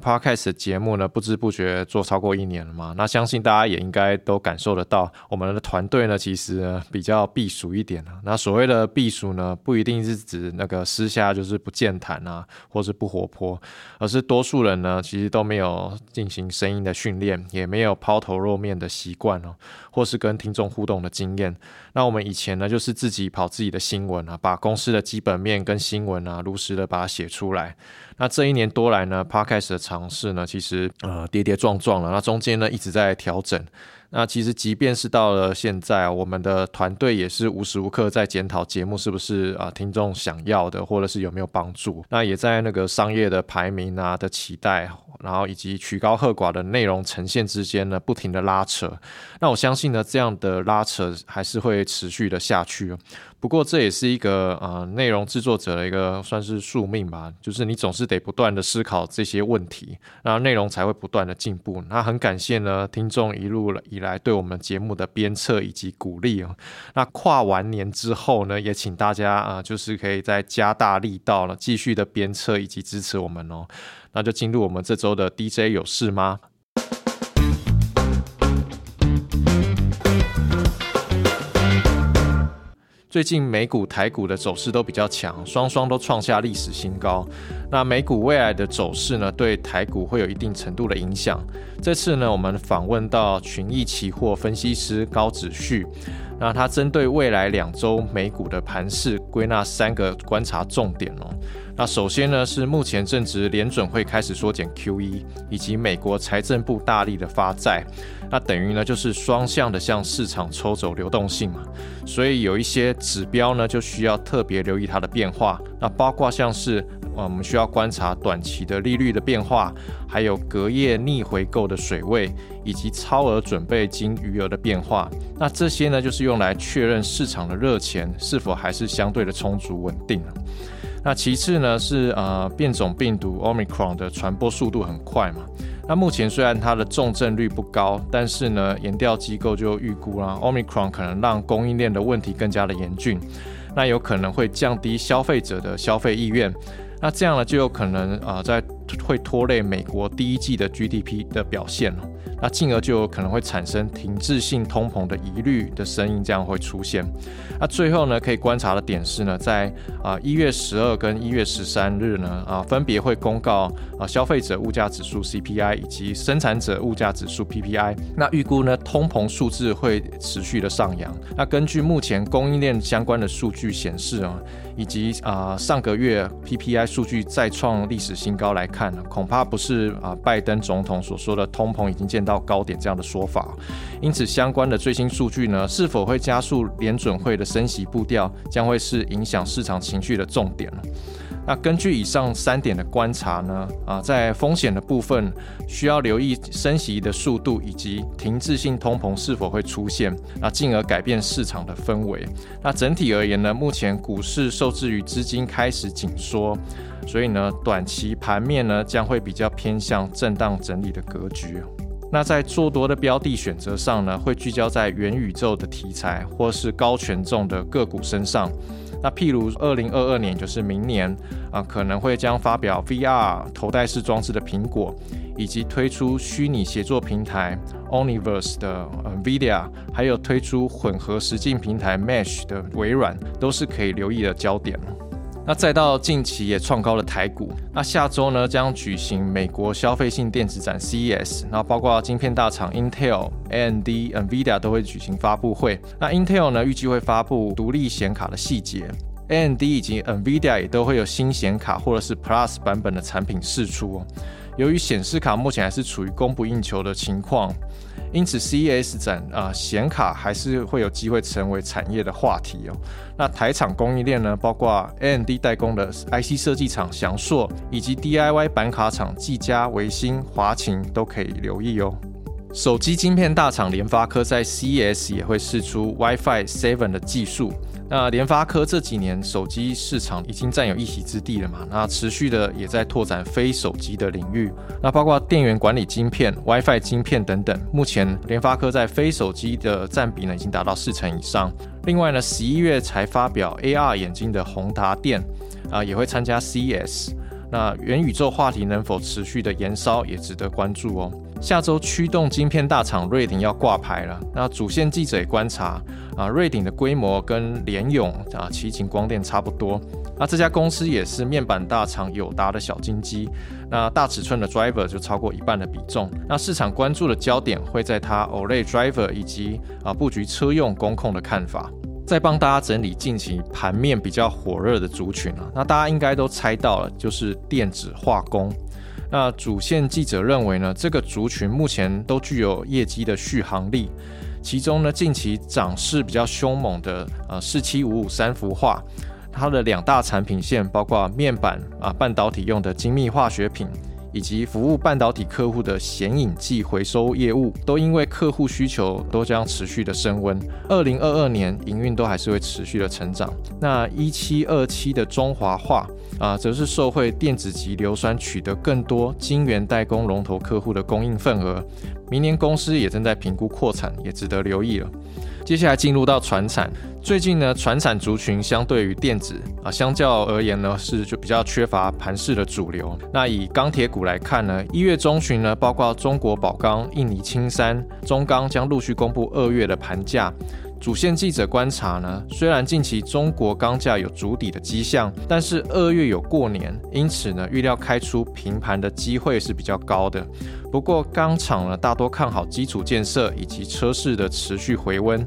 Podcast 的节目呢，不知不觉做超过一年了嘛。那相信大家也应该都感受得到，我们的团队呢，其实比较避暑一点啊那所谓的避暑呢，不一定是指那个私下就是不健谈啊，或是不活泼，而是多数人呢，其实都没有进行声音的训练，也没有抛头露面的习惯哦，或是跟听众互动的经验。那我们以前呢，就是自己跑自己的新闻啊，把公司的基本面跟新闻啊，如实的把它写出来。那这一年多来呢，Podcast 的尝试呢，其实呃跌跌撞撞了。那中间呢一直在调整。那其实即便是到了现在，我们的团队也是无时无刻在检讨节目是不是啊听众想要的，或者是有没有帮助。那也在那个商业的排名啊的期待，然后以及曲高和寡的内容呈现之间呢，不停的拉扯。那我相信呢，这样的拉扯还是会持续的下去。不过这也是一个呃内容制作者的一个算是宿命吧，就是你总是得不断的思考这些问题，然后内容才会不断的进步。那很感谢呢听众一路以来对我们节目的鞭策以及鼓励哦。那跨完年之后呢，也请大家啊就是可以再加大力道了，继续的鞭策以及支持我们哦。那就进入我们这周的 DJ 有事吗？最近美股、台股的走势都比较强，双双都创下历史新高。那美股未来的走势呢，对台股会有一定程度的影响。这次呢，我们访问到群益期货分析师高子旭，那他针对未来两周美股的盘势，归纳三个观察重点哦。那首先呢，是目前正值联准会开始缩减 QE，以及美国财政部大力的发债，那等于呢就是双向的向市场抽走流动性嘛，所以有一些指标呢就需要特别留意它的变化。那包括像是我们需要观察短期的利率的变化，还有隔夜逆回购的水位，以及超额准备金余额的变化。那这些呢就是用来确认市场的热钱是否还是相对的充足稳定。那其次呢是呃变种病毒 Omicron 的传播速度很快嘛。那目前虽然它的重症率不高，但是呢研调机构就预估啦，Omicron 可能让供应链的问题更加的严峻，那有可能会降低消费者的消费意愿。那这样呢就有可能啊在会拖累美国第一季的 GDP 的表现了。那进而就有可能会产生停滞性通膨的疑虑的声音，这样会出现。那最后呢，可以观察的点是呢，在啊一月十二跟一月十三日呢，啊分别会公告啊消费者物价指数 CPI 以及生产者物价指数 PPI。那预估呢，通膨数字会持续的上扬。那根据目前供应链相关的数据显示啊，以及啊上个月 PPI 数据再创历史新高来看呢，恐怕不是啊拜登总统所说的通膨已经见到。到高点这样的说法，因此相关的最新数据呢，是否会加速联准会的升息步调，将会是影响市场情绪的重点那根据以上三点的观察呢，啊，在风险的部分需要留意升息的速度以及停滞性通膨是否会出现，那进而改变市场的氛围。那整体而言呢，目前股市受制于资金开始紧缩，所以呢，短期盘面呢将会比较偏向震荡整理的格局。那在做多的标的选择上呢，会聚焦在元宇宙的题材或是高权重的个股身上。那譬如二零二二年，就是明年啊，可能会将发表 VR 头戴式装置的苹果，以及推出虚拟协作平台 Omniverse 的 NVIDIA，还有推出混合实境平台 Mesh 的微软，都是可以留意的焦点。那再到近期也创高了台股，那下周呢将举行美国消费性电子展 CES，然后包括晶片大厂 Intel、AMD、NVIDIA 都会举行发布会。那 Intel 呢预计会发布独立显卡的细节，AMD 以及 NVIDIA 也都会有新显卡或者是 Plus 版本的产品试出。由于显示卡目前还是处于供不应求的情况。因此，CES 展啊，显卡还是会有机会成为产业的话题哦。那台厂供应链呢，包括 AMD 代工的 IC 设计厂翔硕，以及 DIY 板卡厂技嘉、维新、华擎都可以留意哦。手机晶片大厂联发科在 CES 也会试出 WiFi 7的技术。那联发科这几年手机市场已经占有一席之地了嘛？那持续的也在拓展非手机的领域，那包括电源管理晶片、WiFi 晶片等等。目前联发科在非手机的占比呢，已经达到四成以上。另外呢，十一月才发表 AR 眼镜的宏达电啊，也会参加 CES。那元宇宙话题能否持续的延烧，也值得关注哦。下周驱动晶片大厂瑞鼎要挂牌了，那主线记者也观察啊，瑞鼎的规模跟联咏啊、奇景光电差不多。那这家公司也是面板大厂友达的小金鸡，那大尺寸的 driver 就超过一半的比重。那市场关注的焦点会在它 OLED driver 以及啊布局车用工控的看法。再帮大家整理近期盘面比较火热的族群啊，那大家应该都猜到了，就是电子化工。那主线记者认为呢，这个族群目前都具有业绩的续航力。其中呢，近期涨势比较凶猛的呃四七五五三氟化，它的两大产品线包括面板啊半导体用的精密化学品。以及服务半导体客户的显影剂回收业务，都因为客户需求都将持续的升温。二零二二年营运都还是会持续的成长。那一七二七的中华化啊，则是受惠电子级硫酸取得更多晶圆代工龙头客户的供应份额。明年公司也正在评估扩产，也值得留意了。接下来进入到船产，最近呢，船产族群相对于电子啊，相较而言呢，是就比较缺乏盘势的主流。那以钢铁股来看呢，一月中旬呢，包括中国宝钢、印尼青山、中钢将陆续公布二月的盘价。主线记者观察呢，虽然近期中国钢价有筑底的迹象，但是二月有过年，因此呢，预料开出平盘的机会是比较高的。不过钢厂呢，大多看好基础建设以及车市的持续回温，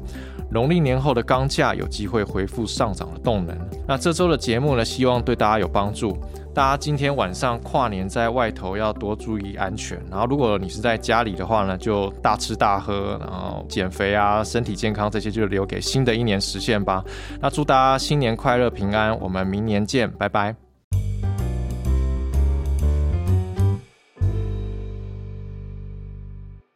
农历年后的钢价有机会恢复上涨的动能。那这周的节目呢，希望对大家有帮助。大家今天晚上跨年在外头要多注意安全，然后如果你是在家里的话呢，就大吃大喝，然后减肥啊，身体健康这些就留给新的一年实现吧。那祝大家新年快乐平安，我们明年见，拜拜。